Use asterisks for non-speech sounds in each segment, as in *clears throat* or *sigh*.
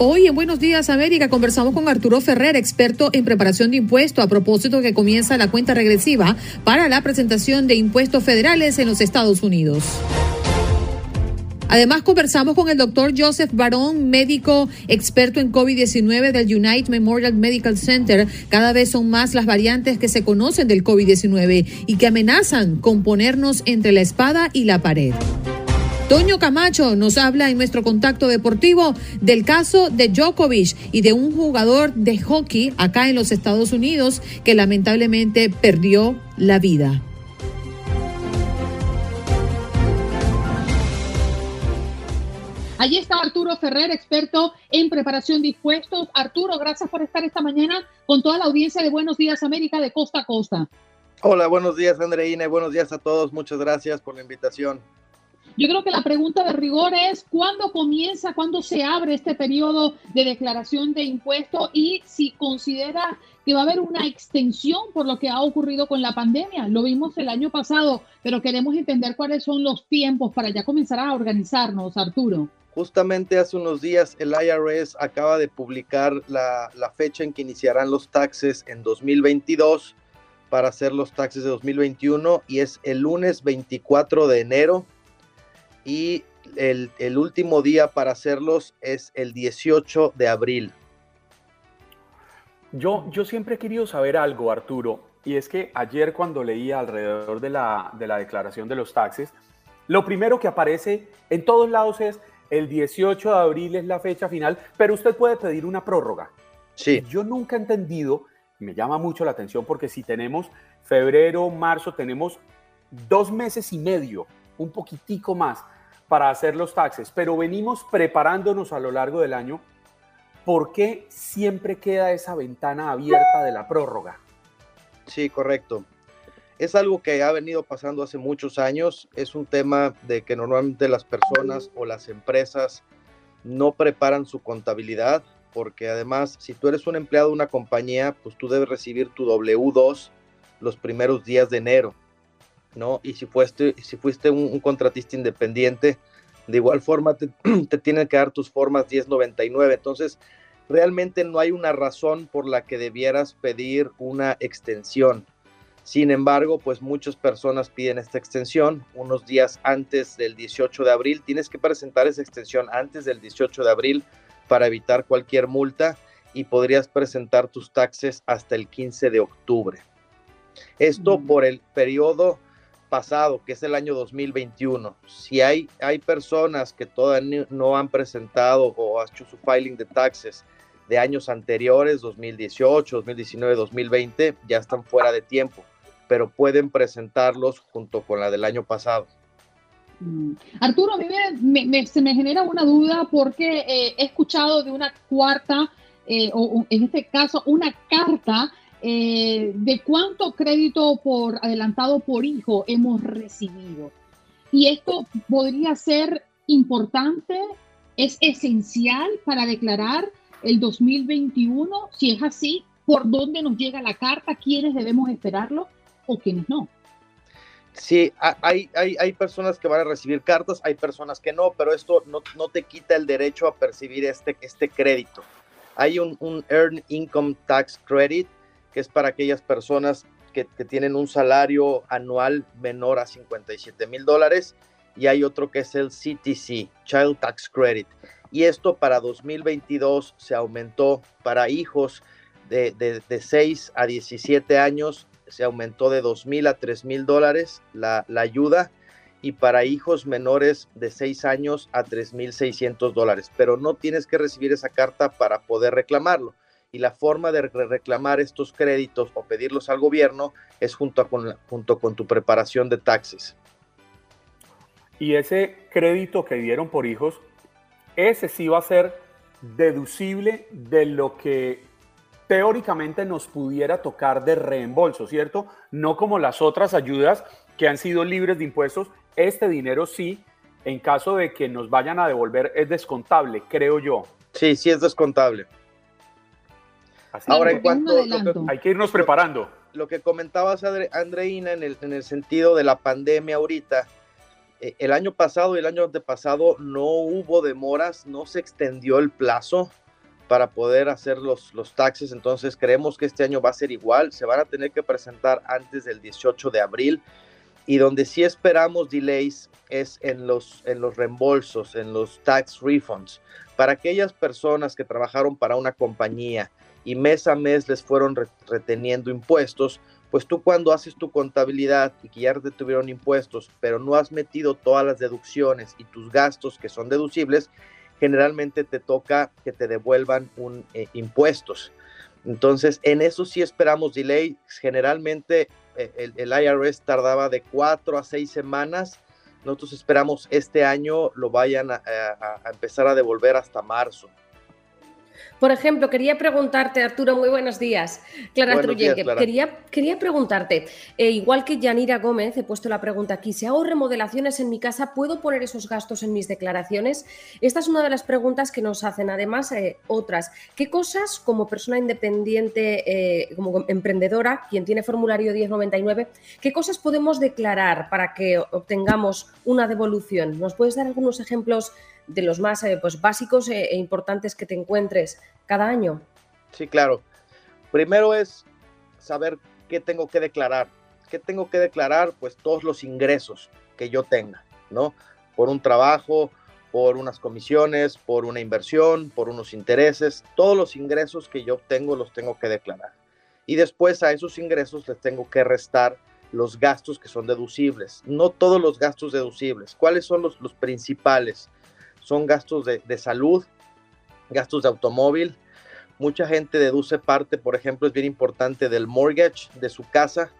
Hoy en Buenos Días América conversamos con Arturo Ferrer, experto en preparación de impuestos, a propósito que comienza la cuenta regresiva para la presentación de impuestos federales en los Estados Unidos. Además, conversamos con el doctor Joseph Barón, médico experto en COVID-19 del United Memorial Medical Center. Cada vez son más las variantes que se conocen del COVID-19 y que amenazan con ponernos entre la espada y la pared. Toño Camacho nos habla en nuestro contacto deportivo del caso de Djokovic y de un jugador de hockey acá en los Estados Unidos que lamentablemente perdió la vida. Allí está Arturo Ferrer, experto en preparación de impuestos. Arturo, gracias por estar esta mañana con toda la audiencia de Buenos Días América de costa a costa. Hola, buenos días Andreina y buenos días a todos. Muchas gracias por la invitación. Yo creo que la pregunta de rigor es cuándo comienza, cuándo se abre este periodo de declaración de impuestos y si considera que va a haber una extensión por lo que ha ocurrido con la pandemia. Lo vimos el año pasado, pero queremos entender cuáles son los tiempos para ya comenzar a organizarnos, Arturo. Justamente hace unos días el IRS acaba de publicar la, la fecha en que iniciarán los taxes en 2022 para hacer los taxes de 2021 y es el lunes 24 de enero y el, el, último día para hacerlos es el 18 de abril. Yo, yo siempre he querido saber algo, Arturo, y es que ayer cuando leía alrededor de la, de la declaración de los taxes, lo primero que aparece en todos lados es el 18 de abril es la fecha final, pero usted puede pedir una prórroga. Sí. Yo nunca he entendido, me llama mucho la atención porque si tenemos febrero, marzo, tenemos dos meses y medio, un poquitico más para hacer los taxes, pero venimos preparándonos a lo largo del año, ¿por qué siempre queda esa ventana abierta de la prórroga? Sí, correcto. Es algo que ha venido pasando hace muchos años. Es un tema de que normalmente las personas o las empresas no preparan su contabilidad, porque además, si tú eres un empleado de una compañía, pues tú debes recibir tu W2 los primeros días de enero. ¿No? Y si fuiste, si fuiste un, un contratista independiente, de igual forma te, *clears throat* te, tienen que dar tus formas 1099. Entonces, realmente no hay una razón por la que debieras pedir una extensión. Sin embargo, pues muchas personas piden esta extensión unos días antes del 18 de abril. Tienes que presentar esa extensión antes del 18 de abril para evitar cualquier multa y podrías presentar tus taxes hasta el 15 de octubre. Esto por el periodo pasado, que es el año 2021. Si hay, hay personas que todavía no han presentado o hecho su filing de taxes de años anteriores, 2018, 2019, 2020, ya están fuera de tiempo, pero pueden presentarlos junto con la del año pasado. Mm. Arturo, a mí me, me, se me genera una duda porque eh, he escuchado de una cuarta, eh, o en este caso, una carta eh, de cuánto crédito por adelantado por hijo hemos recibido. Y esto podría ser importante, es esencial para declarar el 2021. Si es así, ¿por dónde nos llega la carta? ¿Quiénes debemos esperarlo o quiénes no? Sí, hay, hay, hay, personas que van a recibir cartas, hay personas que no, pero esto no, no te quita el derecho a percibir este, este crédito. Hay un, un Earned Income Tax Credit es para aquellas personas que, tienen un salario anual menor a 57 mil dólares, y hay otro que es el CTC, Child Tax Credit. Y esto para 2022 se aumentó para hijos de, de, de 6 a 17 años, se aumentó de dos mil a tres mil dólares la, la ayuda y para hijos menores de 6 años a 3.600 dólares, pero no tienes que recibir esa carta para poder reclamarlo. Y la forma de reclamar estos créditos o pedirlos al gobierno es junto con, junto con tu preparación de taxes. Y ese crédito que dieron por hijos, ese sí va a ser deducible de lo que teóricamente nos pudiera tocar de reembolso, ¿cierto? No como las otras ayudas que han sido libres de impuestos este dinero sí, en caso de que nos vayan a devolver, es descontable, creo yo. Sí, sí es descontable. Ahora, en cuanto... hay que irnos preparando. Lo que comentabas, Andreina, en el, en el sentido de la pandemia ahorita, eh, el año pasado y el año antepasado no hubo demoras, no se extendió el plazo para poder hacer los, los taxes, entonces creemos que este año va a ser igual, se van a tener que presentar antes del 18 de abril. Y donde sí esperamos delays es en los, en los reembolsos, en los tax refunds. Para aquellas personas que trabajaron para una compañía y mes a mes les fueron reteniendo impuestos, pues tú cuando haces tu contabilidad y que ya te tuvieron impuestos, pero no has metido todas las deducciones y tus gastos que son deducibles, generalmente te toca que te devuelvan un eh, impuestos. Entonces, en eso sí esperamos delay. Generalmente eh, el, IRS tardaba de cuatro a seis semanas. Nosotros esperamos este año lo vayan a empezar a devolver hasta marzo. Por ejemplo, quería preguntarte, Arturo, muy buenos días. Clara Truyenque, quería, quería preguntarte, eh, igual que Yanira Gómez, he puesto la pregunta aquí, si hago remodelaciones en mi casa, ¿puedo poner esos gastos en mis declaraciones? Esta es una de las preguntas que nos hacen, además eh, otras. ¿Qué cosas como persona independiente, eh, como emprendedora, quien tiene formulario 1099, qué cosas podemos declarar para que obtengamos una devolución? ¿Nos puedes dar algunos ejemplos? De los más eh, pues, básicos e, e importantes que te encuentres cada año? Sí, claro. Primero es saber qué tengo que declarar. ¿Qué tengo que declarar? Pues todos los ingresos que yo tenga, ¿no? Por un trabajo, por unas comisiones, por una inversión, por unos intereses. Todos los ingresos que yo tengo los tengo que declarar. Y después a esos ingresos les tengo que restar los gastos que son deducibles. No todos los gastos deducibles. ¿Cuáles son los, los principales? Son gastos de, salud, gastos de automóvil. Mucha gente deduce parte, por ejemplo, es bien importante del mortgage de su casa.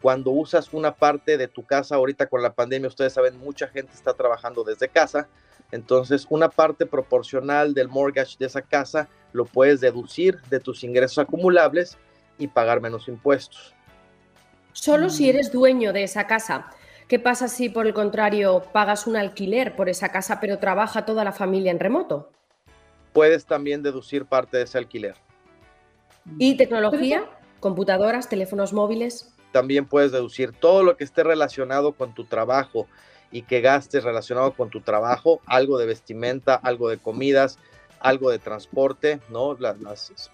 Cuando usas una parte de tu casa, ahorita con la pandemia, ustedes saben, mucha gente está trabajando desde casa. Entonces, una parte proporcional del mortgage de esa casa lo puedes deducir de tus ingresos acumulables y pagar menos impuestos. Solo si eres dueño de esa casa. ¿Qué pasa si, por el contrario, pagas un alquiler por esa casa, pero trabaja toda la familia en remoto? Puedes también deducir parte de ese alquiler. ¿Y tecnología? ¿Computadoras, teléfonos móviles? También puedes deducir todo lo que esté relacionado con tu trabajo y que gastes relacionado con tu trabajo, algo de vestimenta, algo de comidas, algo de transporte, ¿no?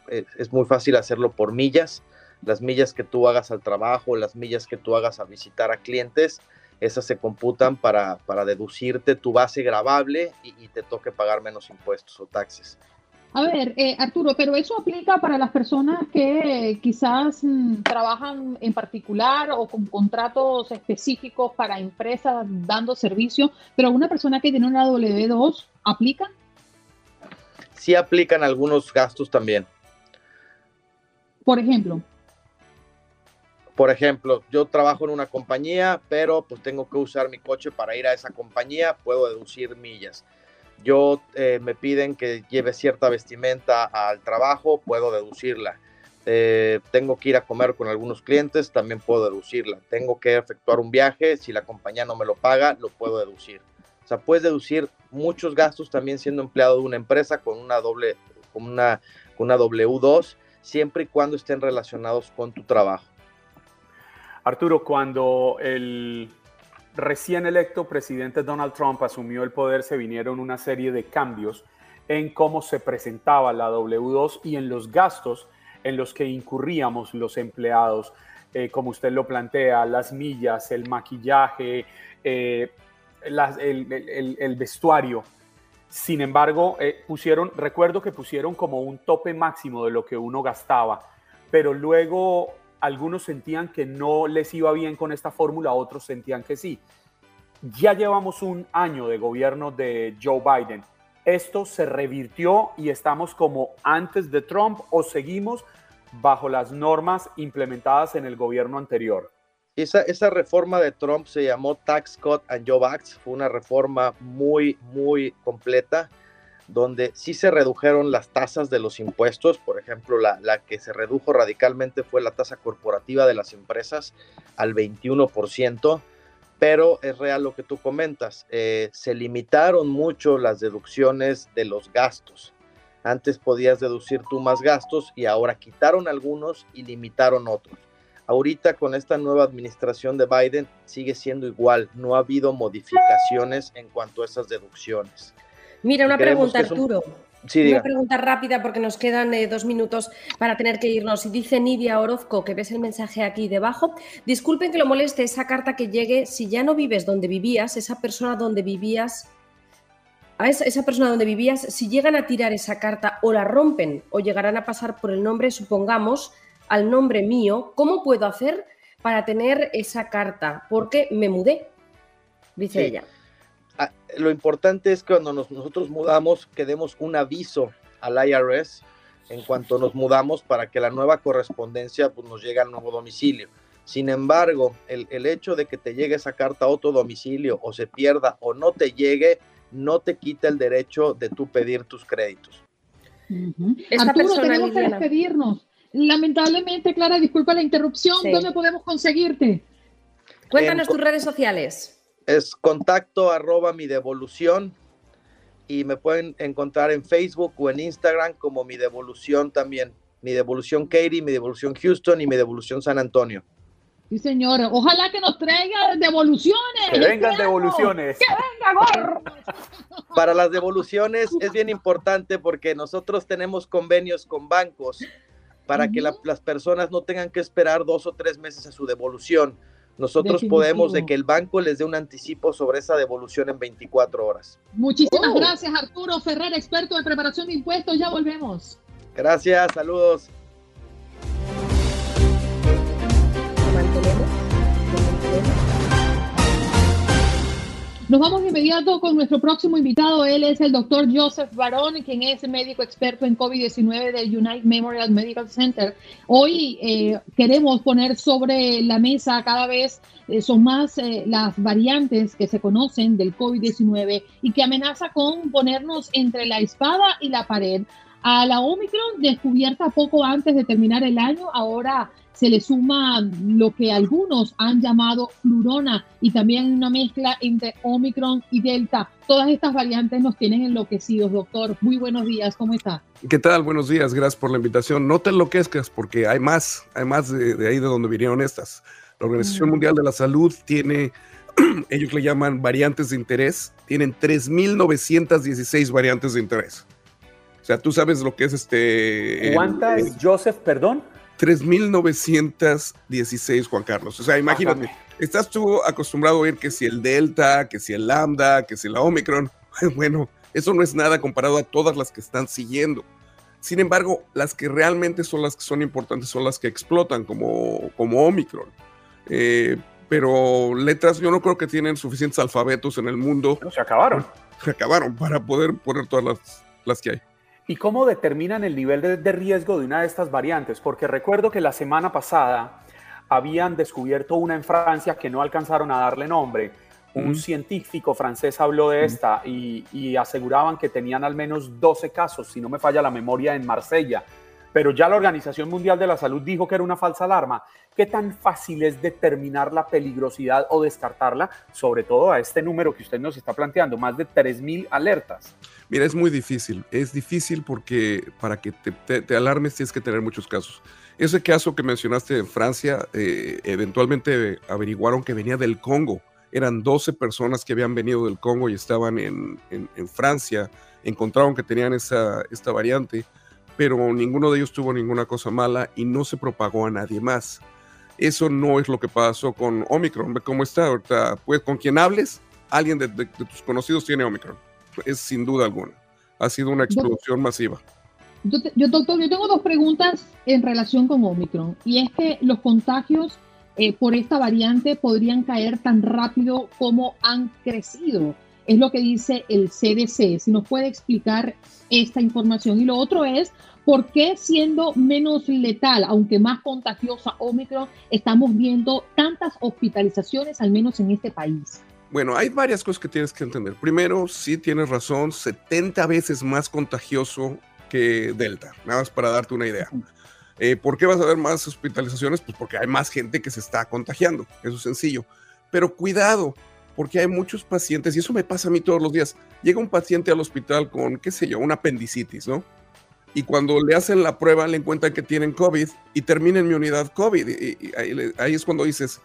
es muy fácil hacerlo por millas, las millas que tú hagas al trabajo, las millas que tú hagas a visitar a clientes, esas se computan para, para deducirte tu base grabable y, te toque pagar menos impuestos o taxes. A ver, eh, Arturo, pero eso aplica para las personas que quizás mm, trabajan en particular o con contratos específicos para empresas dando servicio, pero una persona que tiene una W2, ¿aplica? Sí aplican algunos gastos también. Por ejemplo por ejemplo, yo trabajo en una compañía, pero pues tengo que usar mi coche para ir a esa compañía, puedo deducir millas. Yo eh, me piden que lleve cierta vestimenta al trabajo, puedo deducirla. Eh, tengo que ir a comer con algunos clientes, también puedo deducirla. Tengo que efectuar un viaje, si la compañía no me lo paga, lo puedo deducir. O sea, puedes deducir muchos gastos también siendo empleado de una empresa con una doble, con una, con una W2, siempre y cuando estén relacionados con tu trabajo. Arturo, cuando el recién electo presidente Donald Trump asumió el poder, se vinieron una serie de cambios en cómo se presentaba la W2 y en los gastos en los que incurríamos los empleados, eh, como usted lo plantea, las millas, el maquillaje, eh, el, vestuario. Sin embargo, eh, pusieron, recuerdo que pusieron como un tope máximo de lo que uno gastaba, pero luego algunos sentían que no les iba bien con esta fórmula, otros sentían que sí. Ya llevamos un año de gobierno de Joe Biden. ¿Esto se revirtió y estamos como antes de Trump o seguimos bajo las normas implementadas en el gobierno anterior? Esa, esa reforma de Trump se llamó Tax Cut and Job Act. Fue una reforma muy, muy completa donde sí se redujeron las tasas de los impuestos. Por ejemplo, la, que se redujo radicalmente fue la tasa corporativa de las empresas al 21%, pero es real lo que tú comentas. Eh, se limitaron mucho las deducciones de los gastos. Antes podías deducir tú más gastos y ahora quitaron algunos y limitaron otros. Ahorita con esta nueva administración de Biden sigue siendo igual, no ha habido modificaciones en cuanto a esas deducciones. Mira, una pregunta, Arturo. una pregunta rápida porque nos quedan eh, dos minutos para tener que irnos. Y dice Nidia Orozco, que ves el mensaje aquí debajo. Disculpen que lo moleste esa carta que llegue. Si ya no vives donde vivías, esa persona donde vivías, a esa, esa persona donde vivías, si llegan a tirar esa carta o la rompen o llegarán a pasar por el nombre, supongamos, al nombre mío, ¿cómo puedo hacer para tener esa carta? Porque me mudé, dice ella. Lo importante es que cuando nosotros mudamos, que demos un aviso al IRS en cuanto nos mudamos para que la nueva correspondencia pues, nos llegue al nuevo domicilio. Sin embargo, el, el, hecho de que te llegue esa carta a otro domicilio o se pierda o no te llegue, no te quita el derecho de tú pedir tus créditos. Arturo, tenemos que despedirnos. Lamentablemente, Clara, disculpa la interrupción, ¿dónde podemos conseguirte? Cuéntanos tus redes sociales es contacto arroba mi devolución y me pueden encontrar en Facebook o en Instagram como mi devolución también. Mi devolución Katie, mi devolución Houston y mi devolución San Antonio. Sí, señora. Ojalá que nos traigan devoluciones. Que vengan devoluciones. Que venga, gorro. Para las devoluciones es bien importante porque nosotros tenemos convenios con bancos para que las personas no tengan que esperar dos o tres meses a su devolución nosotros podemos de que el banco les dé un anticipo sobre esa devolución en 24 horas. Muchísimas oh. gracias, Arturo Ferrer, experto de preparación de impuestos. Ya volvemos. Gracias, saludos. Nos vamos de inmediato con nuestro próximo invitado. Él es el doctor Joseph Barón, quien es médico experto en COVID-19 del United Memorial Medical Center. Hoy eh, queremos poner sobre la mesa cada vez eh, son más eh, las variantes que se conocen del COVID-19 y que amenaza con ponernos entre la espada y la pared. A la Omicron, descubierta poco antes de terminar el año, ahora se le suma lo que algunos han llamado flurona y también una mezcla entre Omicron y Delta. Todas estas variantes nos tienen enloquecidos, doctor. Muy buenos días, ¿cómo está? ¿Qué tal? Buenos días, gracias por la invitación. No te enloquezcas porque hay más, hay más de, ahí de donde vinieron estas. La Organización mm. Mundial de la Salud tiene, *clears throat* ellos le llaman variantes de interés, tienen 3.916 variantes de interés. O sea, tú sabes lo que es este... ¿Cuántas, Joseph, perdón? 3.916, Juan Carlos. O sea, imagínate, estás tú acostumbrado a oír que si el Delta, que si el Lambda, que si la Omicron. *laughs* Bueno, eso no es nada comparado a todas las que están siguiendo. Sin embargo, las que realmente son las que son importantes son las que explotan, como, como Omicron. Eh, pero letras, yo no creo que tienen suficientes alfabetos en el mundo. se acabaron. Se acabaron para poder poner todas las, las que hay. ¿Y cómo determinan el nivel de, riesgo de una de estas variantes? Porque recuerdo que la semana pasada habían descubierto una en Francia que no alcanzaron a darle nombre. Un científico francés habló de esta y, y, aseguraban que tenían al menos 12 casos, si no me falla la memoria, en Marsella. Pero ya la Organización Mundial de la Salud dijo que era una falsa alarma. ¿Qué tan fácil es determinar la peligrosidad o descartarla, sobre todo a este número que usted nos está planteando, más de 3.000 alertas? Mira, es muy difícil. Es difícil porque para que te, alarmes tienes que tener muchos casos. Ese caso que mencionaste en Francia, eh, eventualmente averiguaron que venía del Congo. Eran 12 personas que habían venido del Congo y estaban en, Francia. Encontraron que tenían esa, esta variante, pero ninguno de ellos tuvo ninguna cosa mala y no se propagó a nadie más. Eso no es lo que pasó con Omicron. Cómo está ahorita. Pues con quien hables, alguien de tus conocidos tiene Omicron es sin duda alguna. Ha sido una explosión masiva. Yo, doctor, yo tengo dos preguntas en relación con Omicron. Y es que los contagios eh, por esta variante podrían caer tan rápido como han crecido. Es lo que dice el CDC. Si nos puede explicar esta información. Y lo otro es, ¿por qué siendo menos letal, aunque más contagiosa Omicron, estamos viendo tantas hospitalizaciones, al menos en este país? Bueno, hay varias cosas que tienes que entender. Primero, sí tienes razón, 70 veces más contagioso que Delta, nada más para darte una idea. Eh, ¿Por qué vas a ver más hospitalizaciones? Pues porque hay más gente que se está contagiando, eso es sencillo. Pero cuidado, porque hay muchos pacientes, y eso me pasa a mí todos los días. Llega un paciente al hospital con, qué sé yo, una apendicitis, ¿no? Y cuando le hacen la prueba le encuentran que tienen COVID y termina en mi unidad COVID. Y, ahí, es cuando dices,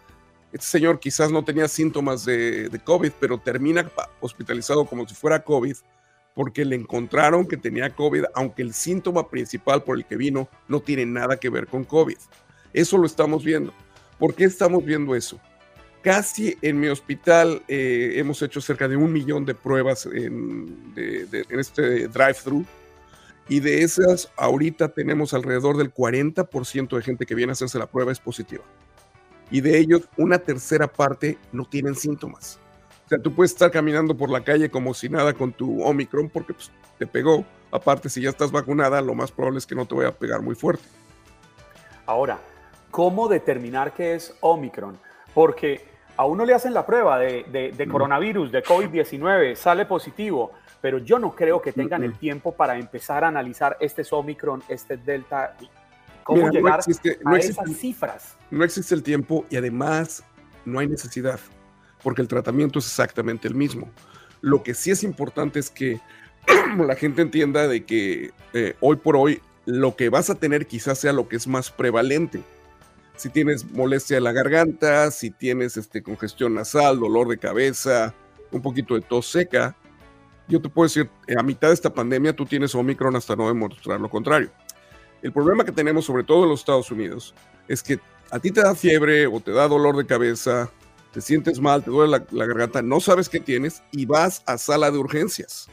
este señor quizás no tenía síntomas de, de COVID, pero termina hospitalizado como si fuera COVID porque le encontraron que tenía COVID, aunque el síntoma principal por el que vino no tiene nada que ver con COVID. Eso lo estamos viendo. ¿Por qué estamos viendo eso? Casi en mi hospital eh, hemos hecho cerca de un millón de pruebas en, este drive-thru y de esas ahorita tenemos alrededor del 40% de gente que viene a hacerse la prueba es positiva. Y de ellos una tercera parte no tienen síntomas. O sea, tú puedes estar caminando por la calle como si nada con tu Omicron porque pues, te pegó. Aparte, si ya estás vacunada, lo más probable es que no te vaya a pegar muy fuerte. Ahora, ¿cómo determinar qué es Omicron? Porque a uno le hacen la prueba de, coronavirus, de COVID-19, sale positivo, pero yo no creo que tengan el tiempo para empezar a analizar este es Omicron, este es Delta. ¿Cómo llegar a esas cifras? No existe el tiempo y además no hay necesidad porque el tratamiento es exactamente el mismo. Lo que sí es importante es que *clears throat* la gente entienda de que eh, hoy por hoy lo que vas a tener quizás sea lo que es más prevalente. Si tienes molestia de la garganta, si tienes este, congestión nasal, dolor de cabeza, un poquito de tos seca, yo te puedo decir, a mitad de esta pandemia tú tienes Omicron hasta no demostrar lo contrario. El problema que tenemos, sobre todo en los Estados Unidos, es que a ti te da fiebre o te da dolor de cabeza te sientes mal, te duele la, garganta, no sabes qué tienes y vas a sala de urgencias.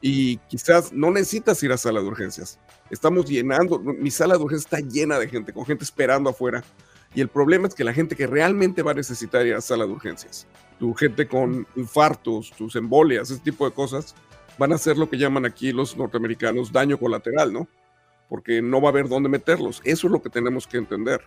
Y quizás no necesitas ir a sala de urgencias. Estamos llenando, mi sala de urgencias está llena de gente, con gente esperando afuera. Y el problema es que la gente que realmente va a necesitar ir a sala de urgencias, tu gente con infartos, tus embolias, ese tipo de cosas, van a hacer lo que llaman aquí los norteamericanos daño colateral, ¿no? Porque no va a haber dónde meterlos. Eso es lo que tenemos que entender.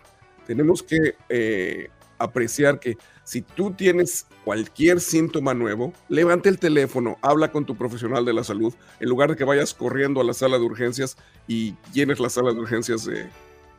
Tenemos que eh, apreciar que si tú tienes cualquier síntoma nuevo, levante el teléfono, habla con tu profesional de la salud, en lugar de que vayas corriendo a la sala de urgencias y llenes la sala de urgencias de,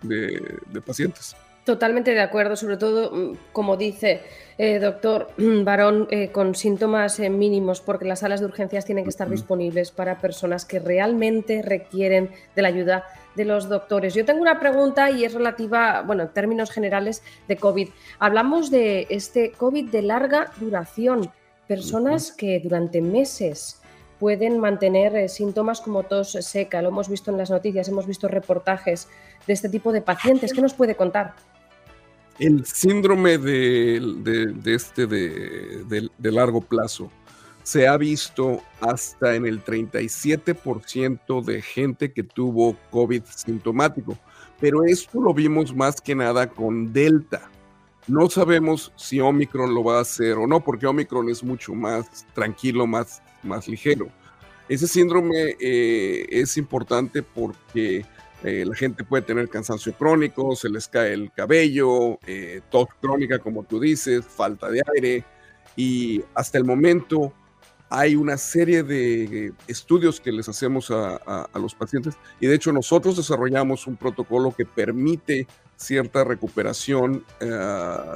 de, pacientes. Totalmente de acuerdo, sobre todo, mm, como dice eh, doctor Barón, eh, con síntomas eh, mínimos, porque las salas de urgencias tienen que estar disponibles para personas que realmente requieren de la ayuda de los doctores. Yo tengo una pregunta y es relativa, bueno, en términos generales de COVID. Hablamos de este COVID de larga duración, personas que durante meses pueden mantener eh, síntomas como tos seca. Lo hemos visto en las noticias, hemos visto reportajes de este tipo de pacientes. ¿Qué nos puede contar? El síndrome de, este de, de largo plazo se ha visto hasta en el 37% de gente que tuvo COVID sintomático. Pero esto lo vimos más que nada con Delta. No sabemos si Omicron lo va a hacer o no, porque Omicron es mucho más tranquilo, más, más ligero. Ese síndrome eh, es importante porque eh, la gente puede tener cansancio crónico, se les cae el cabello, eh, tos crónica, como tú dices, falta de aire. Y hasta el momento hay una serie de estudios que les hacemos a, los pacientes y de hecho nosotros desarrollamos un protocolo que permite cierta recuperación eh,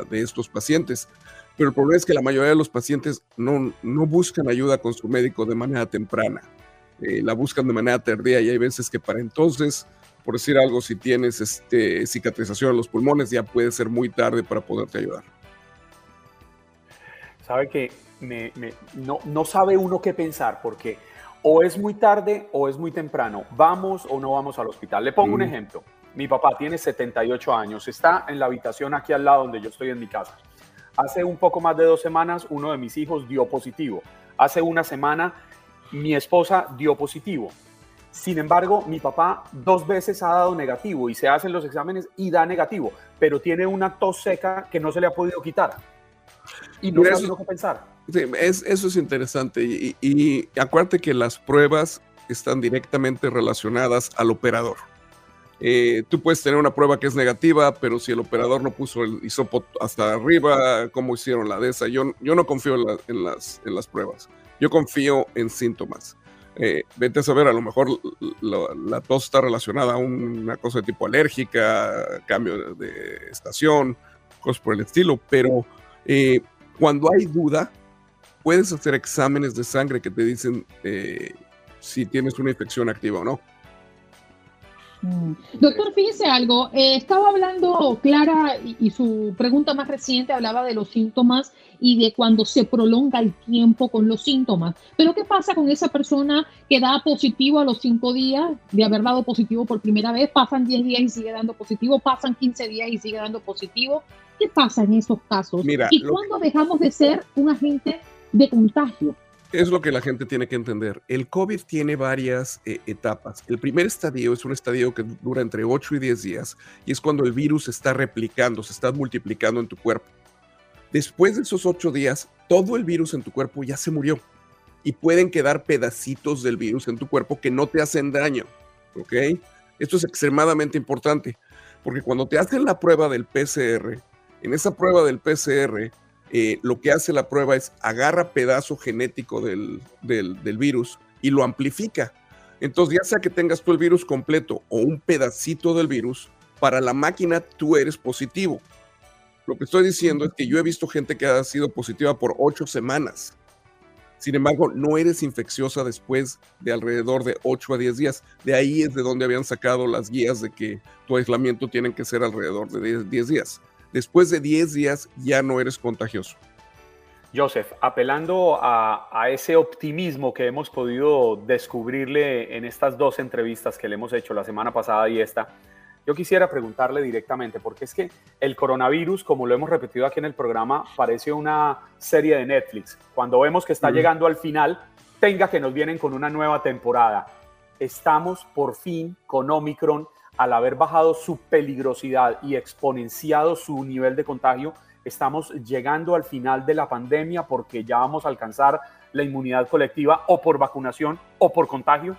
de estos pacientes. Pero el problema es que la mayoría de los pacientes no, no buscan ayuda con su médico de manera temprana, eh, la buscan de manera tardía y hay veces que para entonces, por decir algo, si tienes este, cicatrización en los pulmones, ya puede ser muy tarde para poderte ayudar. Sabe que no, no sabe uno qué pensar porque o es muy tarde o es muy temprano. ¿Vamos o no vamos al hospital? Le pongo un ejemplo. Mi papá tiene 78 años, está en la habitación aquí al lado donde yo estoy en mi casa. Hace un poco más de dos semanas uno de mis hijos dio positivo. Hace una semana mi esposa dio positivo. Sin embargo, mi papá dos veces ha dado negativo y se hacen los exámenes y da negativo, pero tiene una tos seca que no se le ha podido quitar. Y no sabe qué pensar. es, eso es interesante. Y, y, acuérdate que las pruebas están directamente relacionadas al operador. Eh, tú puedes tener una prueba que es negativa, pero si el operador no puso el hisopo hasta arriba, ¿cómo hicieron la de esa? Yo, yo no confío en, las, en las pruebas. Yo confío en síntomas. Eh, vete a saber, a lo mejor la, tos está relacionada a una cosa de tipo alérgica, cambio de, estación, cosas por el estilo, pero eh, cuando hay duda, puedes hacer exámenes de sangre que te dicen si tienes una infección activa o no. Mm. Doctor, fíjese algo, eh, estaba hablando Clara y, su pregunta más reciente hablaba de los síntomas y de cuando se prolonga el tiempo con los síntomas. Pero ¿qué pasa con esa persona que da positivo a los cinco días de haber dado positivo por primera vez? Pasan 10 días y sigue dando positivo, pasan 15 días y sigue dando positivo. ¿Qué pasa en esos casos? ¿Y cuándo dejamos de ser un agente de contagio? Es lo que la gente tiene que entender. El COVID tiene varias eh, etapas. El primer estadio es un estadio que dura entre 8 y 10 días y es cuando el virus se está replicando, se está multiplicando en tu cuerpo. Después de esos 8 días, todo el virus en tu cuerpo ya se murió y pueden quedar pedacitos del virus en tu cuerpo que no te hacen daño. ¿Ok? Esto es extremadamente importante porque cuando te hacen la prueba del PCR, en esa prueba del PCR, eh, lo que hace la prueba es agarra pedazo genético del, virus y lo amplifica. Entonces, ya sea que tengas tú el virus completo o un pedacito del virus, para la máquina tú eres positivo. Lo que estoy diciendo es que yo he visto gente que ha sido positiva por ocho semanas. Sin embargo, no eres infecciosa después de alrededor de 8 a 10 días. De ahí es de donde habían sacado las guías de que tu aislamiento tiene que ser alrededor de 10 días después de 10 días ya no eres contagioso. Joseph, apelando a, ese optimismo que hemos podido descubrirle en estas dos entrevistas que le hemos hecho la semana pasada y esta, yo quisiera preguntarle directamente, porque es que el coronavirus, como lo hemos repetido aquí en el programa, parece una serie de Netflix. Cuando vemos que está llegando al final, tenga que nos vienen con una nueva temporada. Estamos por fin con Omicron al haber bajado su peligrosidad y exponenciado su nivel de contagio, estamos llegando al final de la pandemia porque ya vamos a alcanzar la inmunidad colectiva o por vacunación o por contagio?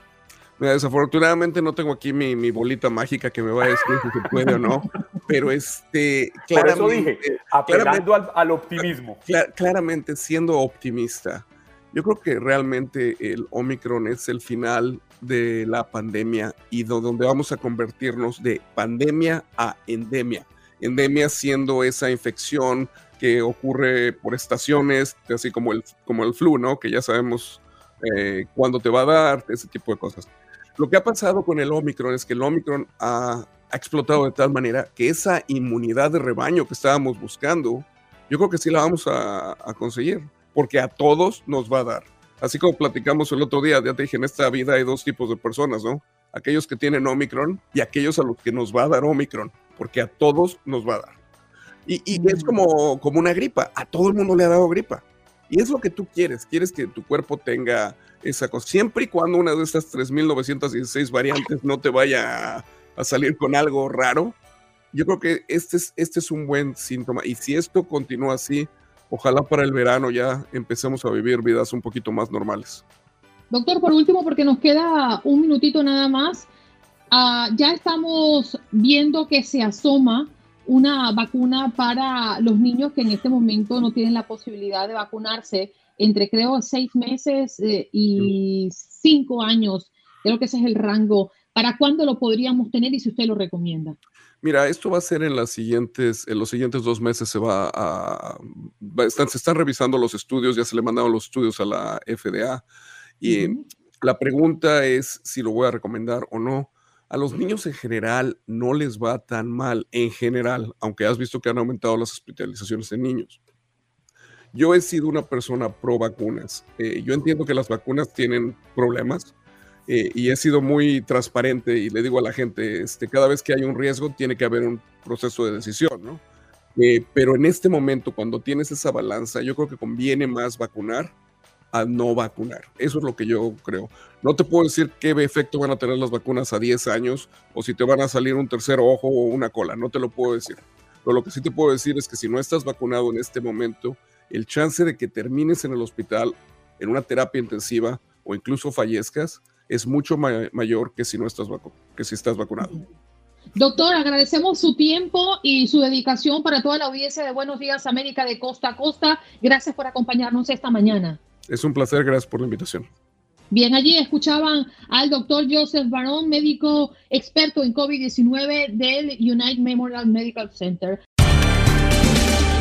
desafortunadamente no tengo aquí mi, bolita mágica que me va a decir si se puede o no, pero este, claramente, por eso dije, apelando al, optimismo. claramente, siendo optimista, yo creo que realmente el Omicron es el final de la pandemia y donde vamos a convertirnos de pandemia a endemia. Endemia siendo esa infección que ocurre por estaciones, así como el, como el flu, ¿no? Que ya sabemos eh, cuándo te va a dar, ese tipo de cosas. Lo que ha pasado con el Omicron es que el Omicron ha, explotado de tal manera que esa inmunidad de rebaño que estábamos buscando, yo creo que sí la vamos a conseguir, porque a todos nos va a dar así como platicamos el otro día, ya te dije, en esta vida hay dos tipos de personas, ¿no? Aquellos que tienen Omicron y aquellos a los que nos va a dar Omicron, porque a todos nos va a dar. Y, es como, como una gripa, a todo el mundo le ha dado gripa. Y es lo que tú quieres, quieres que tu cuerpo tenga esa cosa, siempre y cuando una de estas 3.916 variantes no te vaya a, salir con algo raro. Yo creo que este es, este es un buen síntoma. Y si esto continúa así, ojalá para el verano ya empecemos a vivir vidas un poquito más normales. Doctor, por último, porque nos queda un minutito nada más, ah, ya estamos viendo que se asoma una vacuna para los niños que en este momento no tienen la posibilidad de vacunarse entre creo seis meses eh, y cinco años. Creo que ese es el rango. ¿Para cuándo lo podríamos tener y si usted lo recomienda? Mira, esto va a ser en las siguientes, en los siguientes dos meses se va a, se están revisando los estudios, ya se le mandaron los estudios a la FDA y la pregunta es si lo voy a recomendar o no. A los niños en general no les va tan mal, en general, aunque has visto que han aumentado las hospitalizaciones en niños. Yo he sido una persona pro vacunas. Eh, yo entiendo que las vacunas tienen problemas, eh, y he sido muy transparente y le digo a la gente, este, cada vez que hay un riesgo tiene que haber un proceso de decisión, ¿no? Eh, pero en este momento, cuando tienes esa balanza, yo creo que conviene más vacunar a no vacunar. Eso es lo que yo creo. No te puedo decir qué efecto van a tener las vacunas a 10 años o si te van a salir un tercer ojo o una cola. No te lo puedo decir. Pero lo que sí te puedo decir es que si no estás vacunado en este momento, el chance de que termines en el hospital en una terapia intensiva o incluso fallezcas es mucho mayor que si no estás que si estás vacunado. Doctor, agradecemos su tiempo y su dedicación para toda la audiencia de Buenos Días América de Costa a Costa. Gracias por acompañarnos esta mañana. Es un placer, gracias por la invitación. Bien, allí escuchaban al doctor Joseph Barón, médico experto en COVID-19 del United Memorial Medical Center.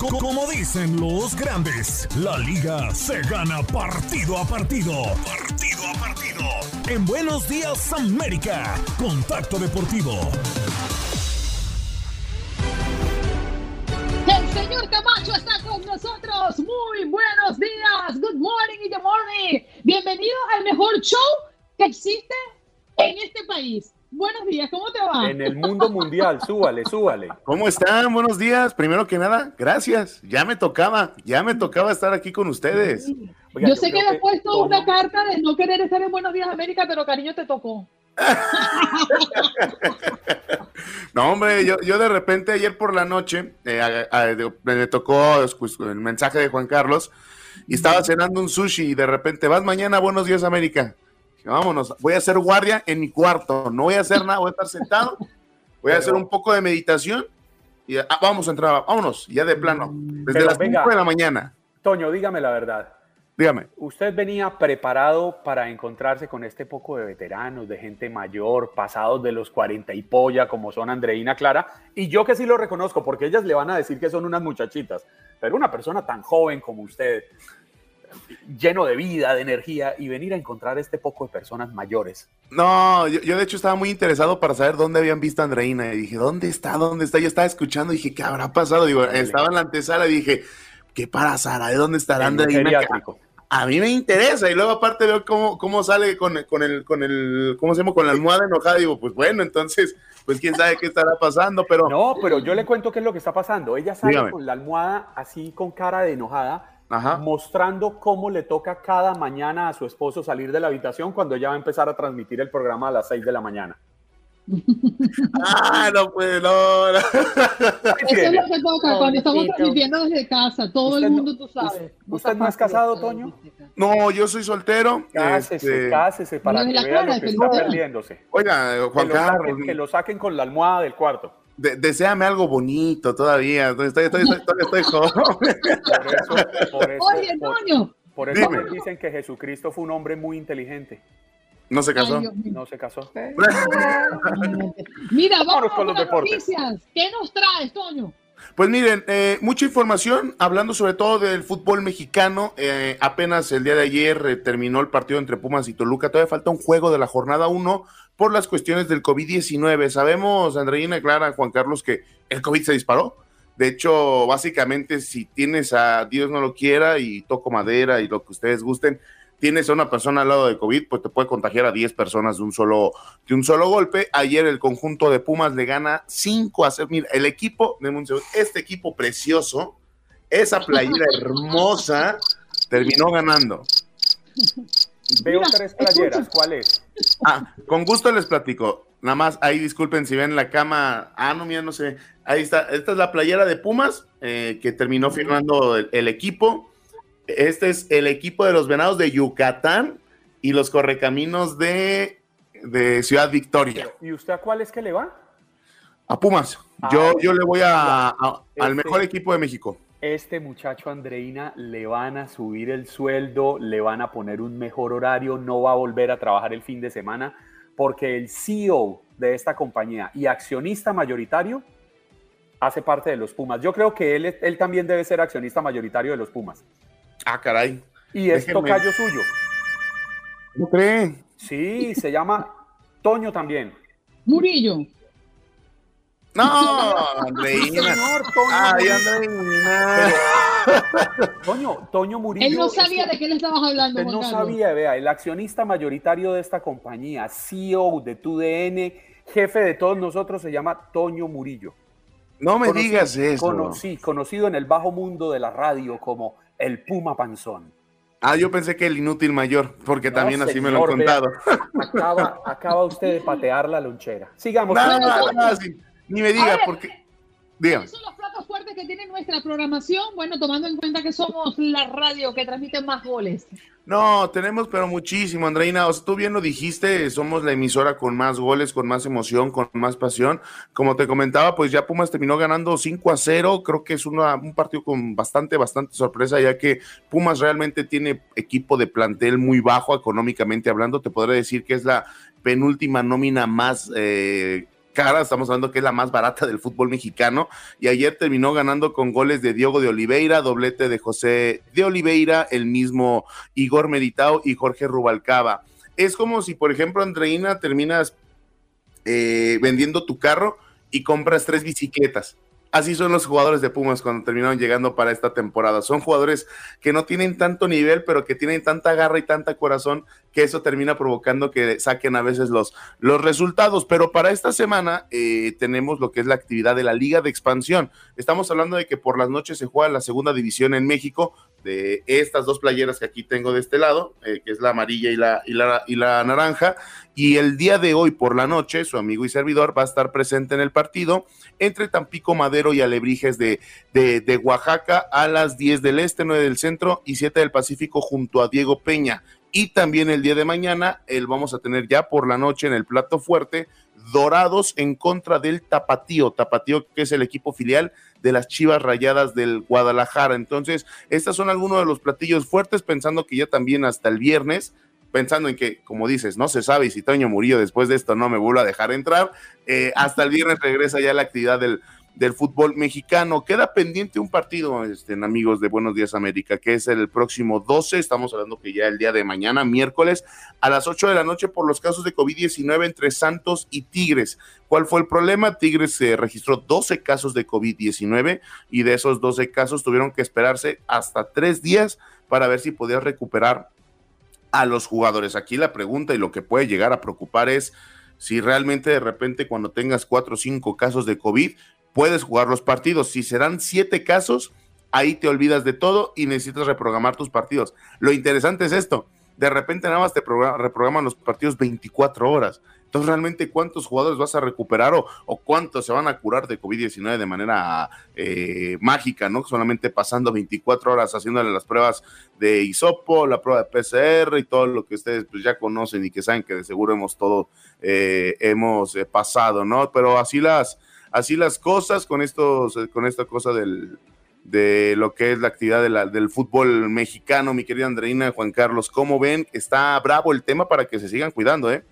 Como dicen los grandes, la liga se gana partido a partido. Partido a partido. En Buenos Días América, Contacto Deportivo. El señor Camacho está con nosotros. Muy buenos días. Good morning in the morning. Bienvenido al mejor show que existe en este país. Buenos días, ¿cómo te va? En el mundo mundial, súbale, súbale. ¿Cómo están? Buenos días. Primero que nada, gracias. Ya me tocaba, ya me tocaba estar aquí con ustedes. yo sé que le he puesto una carta de no querer estar en Buenos Días América, pero cariño te tocó. *laughs* no, hombre, yo, yo, de repente ayer por la noche eh, me tocó el mensaje de Juan Carlos y estaba cenando un sushi y de repente vas mañana a Buenos Días América vámonos, voy a hacer guardia en mi cuarto, no voy a hacer nada, voy a estar sentado, voy a hacer un poco de meditación y ah, vamos a entrar, vámonos, ya de plano, desde las 5 de la mañana. Toño, dígame la verdad. Dígame. ¿Usted venía preparado para encontrarse con este poco de veteranos, de gente mayor, pasados de los 40 y polla, como son Andreina Clara? Y yo que sí lo reconozco, porque ellas le van a decir que son unas muchachitas, pero una persona tan joven como usted, lleno de vida, de energía, y venir a encontrar este poco de personas mayores. No, yo, de hecho estaba muy interesado para saber dónde habían visto a Andreina. Y dije, ¿dónde está? ¿Dónde está? Yo estaba escuchando y dije, ¿qué habrá pasado? Digo, estaba en la antesala y dije, ¿qué para Sara? ¿De dónde estará Andreina? A mí me interesa. Y luego aparte veo cómo, cómo sale con, con, el, con el, ¿cómo se llama? Con la almohada enojada. Digo, pues bueno, entonces, pues quién sabe qué estará pasando, pero... No, pero yo le cuento qué es lo que está pasando. Ella sale con la almohada así con cara de enojada mostrando cómo le toca cada mañana a su esposo salir de la habitación cuando ella va a empezar a transmitir el programa a las 6 de la mañana. ah, no puede, no, Eso es lo que toca cuando estamos transmitiendo desde casa, todo el mundo, tú sabes. ¿Usted no es casado, Toño? No, yo soy soltero. Cásese, este... cásese para que vea lo que está perdiéndose. Oiga, Juan Carlos. que lo saquen con la almohada del cuarto deseame algo bonito todavía. Estoy, estoy, estoy, joven. *laughs* Por eso, Oye, por, eso dicen que Jesucristo fue un hombre muy inteligente. No se casó. no se casó. Mira, vamos, con los deportes. ¿Qué nos traes, Toño? Pues miren, eh, mucha información hablando sobre todo del fútbol mexicano. Eh, apenas el día de ayer eh, terminó el partido entre Pumas y Toluca. Todavía falta un juego de la jornada 1 por las cuestiones del COVID-19. Sabemos, Andreina Clara, Juan Carlos, que el COVID se disparó. De hecho, básicamente, si tienes a Dios no lo quiera y toco madera y lo que ustedes gusten, tienes a una persona al lado de COVID, pues te puede contagiar a 10 personas de un solo, de un solo golpe. Ayer el conjunto de Pumas le gana 5 a 0. Mira, el equipo, de este equipo precioso, esa playera *laughs* hermosa, terminó ganando. Veo tres playeras, ¿cuál es? Ah, con gusto les platico. Nada más, ahí disculpen si ven la cama. Ah, no, mira, no sé. Ahí está. Esta es la playera de Pumas eh, que terminó firmando el, equipo. Este es el equipo de los Venados de Yucatán y los Correcaminos de, de Ciudad Victoria. ¿Y usted a cuál es que le va? A Pumas. Yo, ah, yo le voy a, al este mejor equipo de México. Este muchacho Andreina le van a subir el sueldo, le van a poner un mejor horario, no va a volver a trabajar el fin de semana, porque el CEO de esta compañía y accionista mayoritario hace parte de los Pumas. Yo creo que él, él también debe ser accionista mayoritario de los Pumas. Ah, caray. Y es tocayo suyo. ¿No cree? Sí, se llama Toño también. Murillo. No, Andreina. Ay, Andreina. Toño, Toño Murillo. Él no sabía de qué le estabas hablando. Él no sabía, vea, el accionista mayoritario de esta compañía, CEO de TUDN, jefe de todos nosotros, se llama Toño Murillo. No me digas eso. sí, conocido en el bajo mundo de la radio como el Puma Panzón. Ah, yo pensé que el inútil mayor, porque también así me lo han contado. acaba, acaba, usted de patear la lonchera. Sigamos. No, no, no, ni me diga, porque. ¿Cuáles son los platos fuertes que tiene nuestra programación? Bueno, tomando en cuenta que somos la radio que transmite más goles. No, tenemos, pero muchísimo, Andreina. O sea, tú bien lo dijiste, somos la emisora con más goles, con más emoción, con más pasión. Como te comentaba, pues ya Pumas terminó ganando 5 a 0. Creo que es un partido con bastante, bastante sorpresa, ya que Pumas realmente tiene equipo de plantel muy bajo económicamente hablando. Te podré decir que es la penúltima nómina más eh, cara, estamos hablando que es la más barata del fútbol mexicano, y ayer terminó ganando con goles de Diogo de Oliveira, doblete de José de Oliveira, el mismo Igor Meditao y Jorge Rubalcaba. Es como si, por ejemplo, Andreina, terminas eh, vendiendo tu carro y compras tres bicicletas. Así son los jugadores de Pumas cuando terminaron llegando para esta temporada. Son jugadores que no tienen tanto nivel, pero que tienen tanta garra y tanta corazón que eso termina provocando que saquen a veces los, los resultados. Pero para esta semana eh, tenemos lo que es la actividad de la Liga de Expansión. Estamos hablando de que por las noches se juega la segunda división en México, de estas dos playeras que aquí tengo de este lado, eh, que es la amarilla y la, y, la, y la naranja. Y el día de hoy por la noche, su amigo y servidor va a estar presente en el partido entre Tampico Madero y Alebrijes de, de, de Oaxaca a las 10 del este, 9 del centro y 7 del Pacífico junto a Diego Peña. Y también el día de mañana, el vamos a tener ya por la noche en el plato fuerte, Dorados en contra del Tapatío, Tapatío que es el equipo filial de las Chivas Rayadas del Guadalajara. Entonces, estos son algunos de los platillos fuertes, pensando que ya también hasta el viernes pensando en que, como dices, no se sabe si Toño Murillo después de esto no me vuelve a dejar entrar. Eh, hasta el viernes regresa ya la actividad del, del fútbol mexicano. Queda pendiente un partido, este, amigos de Buenos Días América, que es el próximo 12, estamos hablando que ya el día de mañana, miércoles, a las 8 de la noche por los casos de COVID-19 entre Santos y Tigres. ¿Cuál fue el problema? Tigres se registró 12 casos de COVID-19 y de esos 12 casos tuvieron que esperarse hasta tres días para ver si podía recuperar a los jugadores. Aquí la pregunta y lo que puede llegar a preocupar es si realmente de repente cuando tengas cuatro o cinco casos de COVID, puedes jugar los partidos. Si serán siete casos, ahí te olvidas de todo y necesitas reprogramar tus partidos. Lo interesante es esto, de repente nada más te reprograman los partidos 24 horas. Entonces, realmente, ¿cuántos jugadores vas a recuperar o, cuántos se van a curar de COVID-19 de manera eh, mágica, ¿no? Solamente pasando 24 horas haciéndole las pruebas de isopo, la prueba de PCR y todo lo que ustedes pues, ya conocen y que saben que de seguro hemos todo, eh, hemos eh, pasado, ¿no? Pero así las, así las cosas con estos, con esta cosa del, de lo que es la actividad del fútbol mexicano, mi querida Andreina, Juan Carlos, ¿cómo ven? Está bravo el tema para que se sigan cuidando, ¿eh?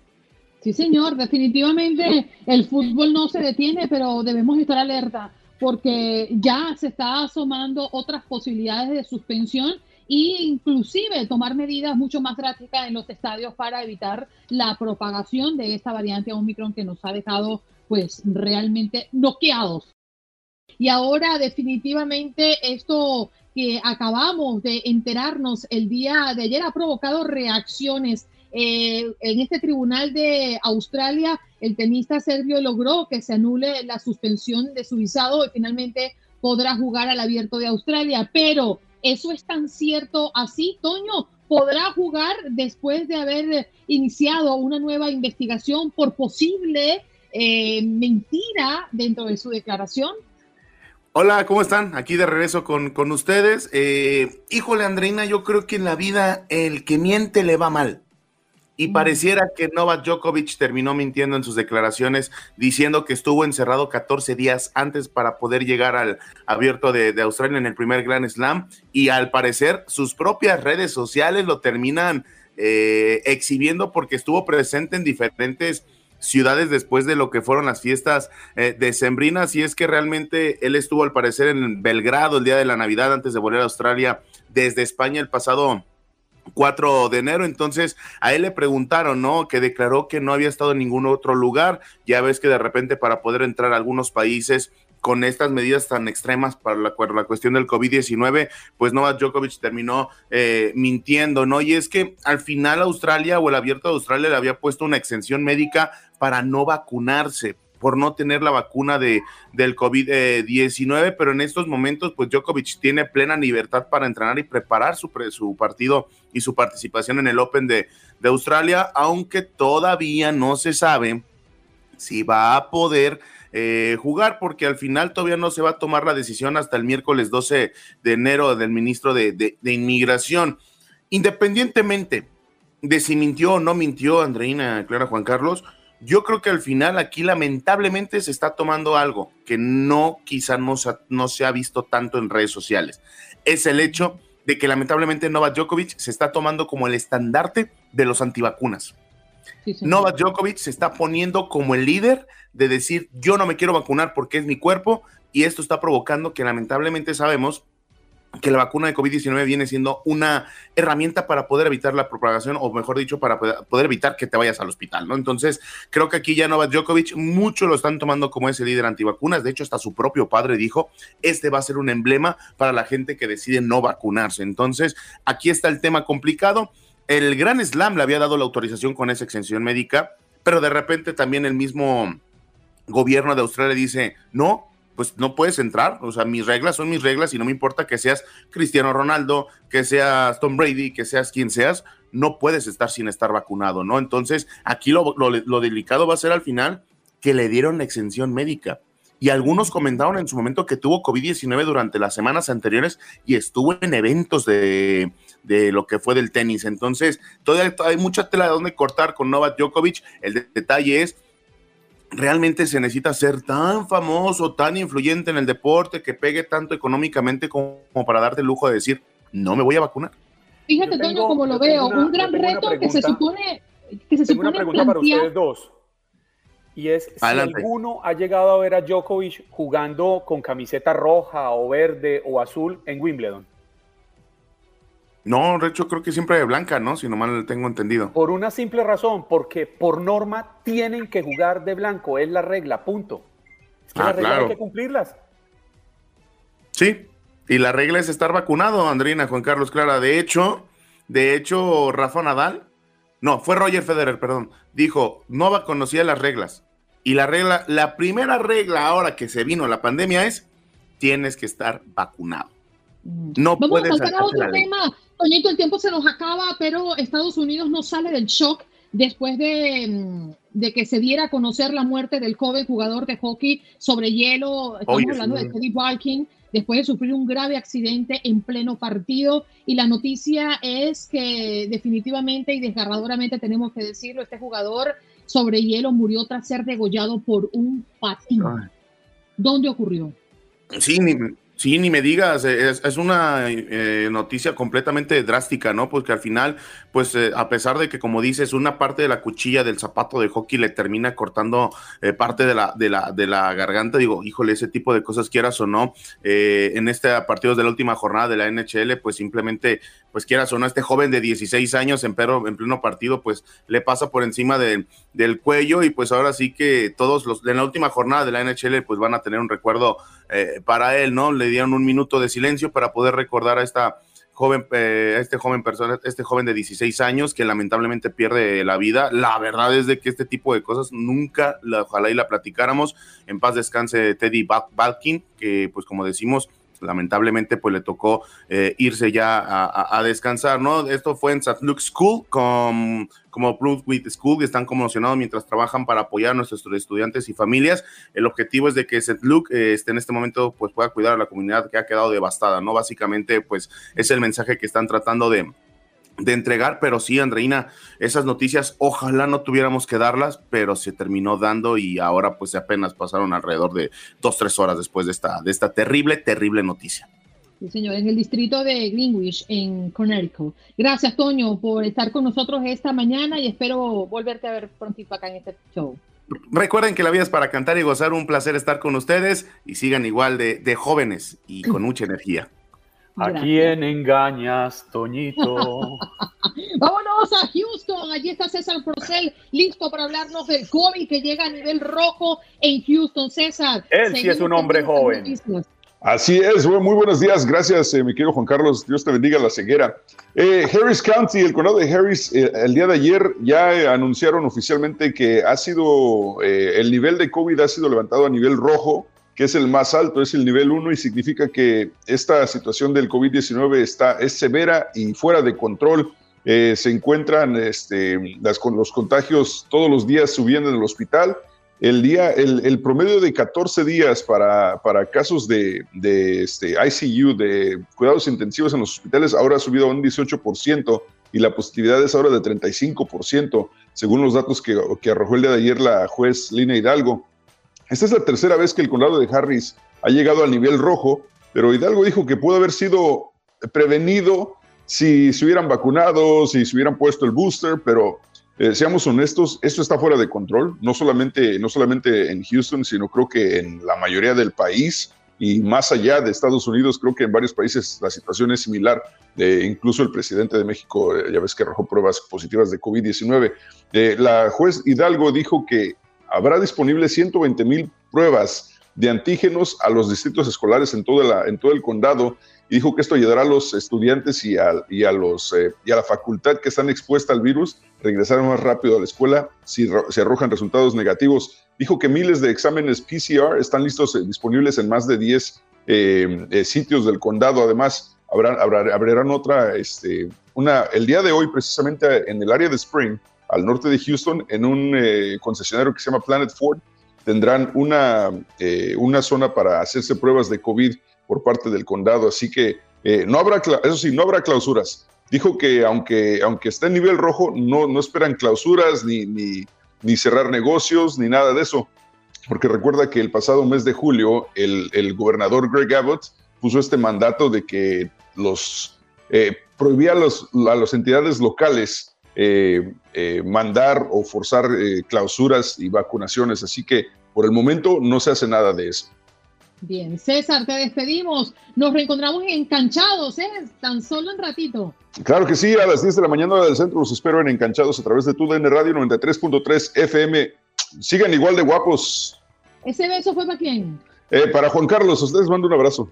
Sí, señor, definitivamente el fútbol no se detiene, pero debemos estar alerta porque ya se está asomando otras posibilidades de suspensión e inclusive tomar medidas mucho más drásticas en los estadios para evitar la propagación de esta variante Omicron que nos ha dejado pues realmente noqueados. Y ahora definitivamente esto que acabamos de enterarnos el día de ayer ha provocado reacciones. Eh, en este tribunal de Australia, el tenista serbio logró que se anule la suspensión de su visado y finalmente podrá jugar al abierto de Australia. Pero, ¿eso es tan cierto así, Toño? ¿Podrá jugar después de haber iniciado una nueva investigación por posible eh, mentira dentro de su declaración. Hola, ¿cómo están? Aquí de regreso con, con ustedes. Eh, híjole, Andreina, yo creo que en la vida el que miente le va mal. Y pareciera que Novak Djokovic terminó mintiendo en sus declaraciones, diciendo que estuvo encerrado 14 días antes para poder llegar al abierto de, Australia en el primer Grand Slam. Y al parecer, sus propias redes sociales lo terminan eh, exhibiendo porque estuvo presente en diferentes ciudades después de lo que fueron las fiestas eh, decembrinas y es que realmente él estuvo al parecer en Belgrado el día de la Navidad antes de volver a Australia desde España el pasado 4 de enero, entonces a él le preguntaron, ¿no? Que declaró que no había estado en ningún otro lugar, ya ves que de repente para poder entrar a algunos países con estas medidas tan extremas para la, cuestión del COVID-19, pues Novak Djokovic terminó eh, mintiendo, ¿no? Y es que al final Australia o el abierto de Australia le había puesto una exención médica para no vacunarse por no tener la vacuna de, del COVID-19, pero en estos momentos, pues Djokovic tiene plena libertad para entrenar y preparar su, su partido y su participación en el Open de, de Australia, aunque todavía no se sabe si va a poder eh, jugar, porque al final todavía no se va a tomar la decisión hasta el miércoles 12 de enero del ministro de, Inmigración. Independientemente de si mintió o no mintió Andreina Clara Juan Carlos, yo creo que al final aquí lamentablemente se está tomando algo que no, quizá no se ha visto tanto en redes sociales. Es el hecho de que lamentablemente Novak Djokovic se está tomando como el estandarte de los antivacunas. Novak Djokovic se está poniendo como el líder de decir yo no me quiero vacunar porque es mi cuerpo y esto está provocando que lamentablemente sabemos que la vacuna de COVID-19 viene siendo una herramienta para poder evitar la propagación, o mejor dicho, para poder evitar que te vayas al hospital, ¿no? Entonces, creo que aquí ya Novak Djokovic mucho lo están tomando como ese líder antivacunas. De hecho, hasta su propio padre dijo, este va a ser un emblema para la gente que decide no vacunarse. Entonces, aquí está el tema complicado. El Gran Slam le había dado la autorización con esa exención médica, pero de repente también el mismo gobierno de Australia dice, no, pues no puedes entrar. O sea, mis reglas son mis reglas y no me importa que seas Cristiano Ronaldo, que seas Tom Brady, que seas quien seas, no puedes estar sin estar vacunado, ¿no? Entonces, aquí lo, delicado va a ser al final que le dieron la exención médica. Y algunos comentaron en su momento que tuvo COVID-19 durante las semanas anteriores y estuvo en eventos de, de, lo que fue del tenis. Entonces, todavía hay mucha tela de donde cortar con Novak Djokovic. El detalle es realmente se necesita ser tan famoso, tan influyente en el deporte, que pegue tanto económicamente como, para darte el lujo de decir, no me voy a vacunar. Fíjate, Toño, como lo veo, un gran reto que se supone que se tengo una pregunta para ustedes dos. Y es si alguno ha llegado a ver a Djokovic jugando con camiseta roja o verde o azul en Wimbledon. No, de hecho creo que siempre de blanca, ¿no? Si no mal tengo entendido. Por una simple razón, porque por norma tienen que jugar de blanco, es la regla, punto. Es que ah, las reglas hay que cumplirlas. Sí, y la regla es estar vacunado, Andrina, Juan Carlos Clara. De hecho, de hecho, Rafa Nadal, no, fue Roger Federer, perdón, dijo, no conocía las reglas. Y la regla, la primera regla ahora que se vino la pandemia es, tienes que estar vacunado. No Vamos puedes a pasar a otro tema. Toñito, el tiempo se nos acaba, pero Estados Unidos no sale del shock después de, mm, de, que se diera a conocer la muerte del joven jugador de hockey sobre hielo. Estamos hablando de Teddy Balkin, después de sufrir un grave accidente en pleno partido. Y la noticia es que definitivamente y desgarradoramente tenemos que decirlo, este jugador sobre hielo murió tras ser degollado por un patín. ¿Dónde ocurrió? Sí, Sí, ni me digas, es, una eh, noticia completamente drástica, ¿no? Porque al final, pues eh, a pesar de que, como dices, una parte de la cuchilla del zapato de hockey le termina cortando eh, parte de la, de, la, de la garganta, digo, híjole, ese tipo de cosas quieras o no, en este partido de la última jornada de la NHL, pues simplemente, pues quieras o no, este joven de 16 años en, pero, en pleno partido, pues le pasa por encima del cuello y pues ahora sí que todos los, en la última jornada de la NHL, pues van a tener un recuerdo para él, ¿no? Le dieron un minuto de silencio para poder recordar a esta joven, eh, este joven persona, este joven de 16 años que lamentablemente pierde la vida. La verdad es de que este tipo de cosas nunca, la, ojalá y la platicáramos. En paz descanse Teddy Balkin, que pues como decimos, lamentablemente pues le tocó eh, irse ya a, descansar, ¿no? Esto fue en St. Luke's School, con, como with School, están conmocionados mientras trabajan para apoyar a nuestros estudiantes y familias. El objetivo es de que St. Luke eh, en este momento pues pueda cuidar a la comunidad que ha quedado devastada, ¿no? Básicamente pues es el mensaje que están tratando de de entregar, pero sí, Andreina, esas noticias ojalá no tuviéramos que darlas, pero se terminó dando y ahora pues apenas pasaron alrededor de dos, tres horas después de esta, de esta terrible, terrible noticia. Sí, señor, en el distrito de Greenwich, en Connecticut. Gracias, Toño, por estar con nosotros esta mañana y espero volverte a ver prontito acá en este show. Recuerden que la vida es para cantar y gozar. Un placer estar con ustedes y sigan igual de, de jóvenes y con mucha energía. ¿A quién engañas, Toñito? *laughs* Vámonos a Houston. Allí está César Procel, listo para hablarnos del COVID que llega a nivel rojo en Houston. César. Él sí es un hombre joven. Así es, muy buenos días, gracias eh, mi querido Juan Carlos, Dios te bendiga la ceguera. Eh, Harris County, el condado de Harris, eh, el día de ayer ya anunciaron oficialmente que ha sido, el nivel de COVID ha sido levantado a nivel rojo, es el más alto, es el nivel 1 y significa que esta situación del COVID-19 está, es severa y fuera de control. se encuentran este, con los contagios todos los días subiendo en el hospital el, día, el, promedio de 14 días para, casos de, de este, ICU, de cuidados intensivos en los hospitales, ahora ha subido a un 18% y la positividad es ahora de 35%, según los datos que, que arrojó el día de ayer la juez Lina Hidalgo. Esta es la tercera vez que el condado de Harris ha llegado al nivel rojo, pero Hidalgo dijo que pudo haber sido prevenido si se hubieran vacunado, si se hubieran puesto el booster, pero eh, seamos honestos, esto está fuera de control, no solamente, no solamente en Houston, sino creo que en la mayoría del país y más allá de Estados Unidos, creo que en varios países la situación es similar. Eh, incluso el presidente de México, eh, ya ves que arrojó pruebas positivas de COVID-19. la juez Hidalgo dijo que habrá disponibles 120 mil pruebas de antígenos a los distritos escolares en, la, en todo el condado y dijo que esto ayudará a los estudiantes y a, los, y a la facultad que están expuesta al virus regresar más rápido a la escuela si se arrojan resultados negativos. Dijo que miles de exámenes PCR están listos, eh, disponibles en más de 10 eh, eh, sitios del condado. Además, habrán, abrirán otra, este, el día de hoy precisamente en el área de Spring, al norte de Houston, en un concesionario que se llama Planet Ford, tendrán una, una zona para hacerse pruebas de COVID por parte del condado. Así que no habrá, eso sí, no habrá clausuras dijo que aunque, aunque en nivel rojo, no, no esperan clausuras ni, ni, ni, cerrar negocios ni nada de eso. Porque recuerda que el pasado mes de julio el, el gobernador Greg Abbott puso este mandato de que los eh, prohibía a, los, a las entidades locales eh, eh, mandar o forzar clausuras y vacunaciones. Así que por el momento no se hace nada de eso. Bien, César, te despedimos. Nos reencontramos enganchados, ¿eh? Tan solo un ratito. Claro que sí, a las 10 de la mañana del centro los espero en Encanchados a través de tu DN Radio 93.3 FM. Sigan igual de guapos. ¿Ese beso fue para quién? Eh, para Juan Carlos, a ustedes mando un abrazo.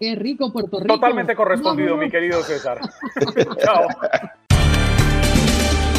Qué rico Puerto Rico. Totalmente correspondido, mi querido César. *laughs* Chao.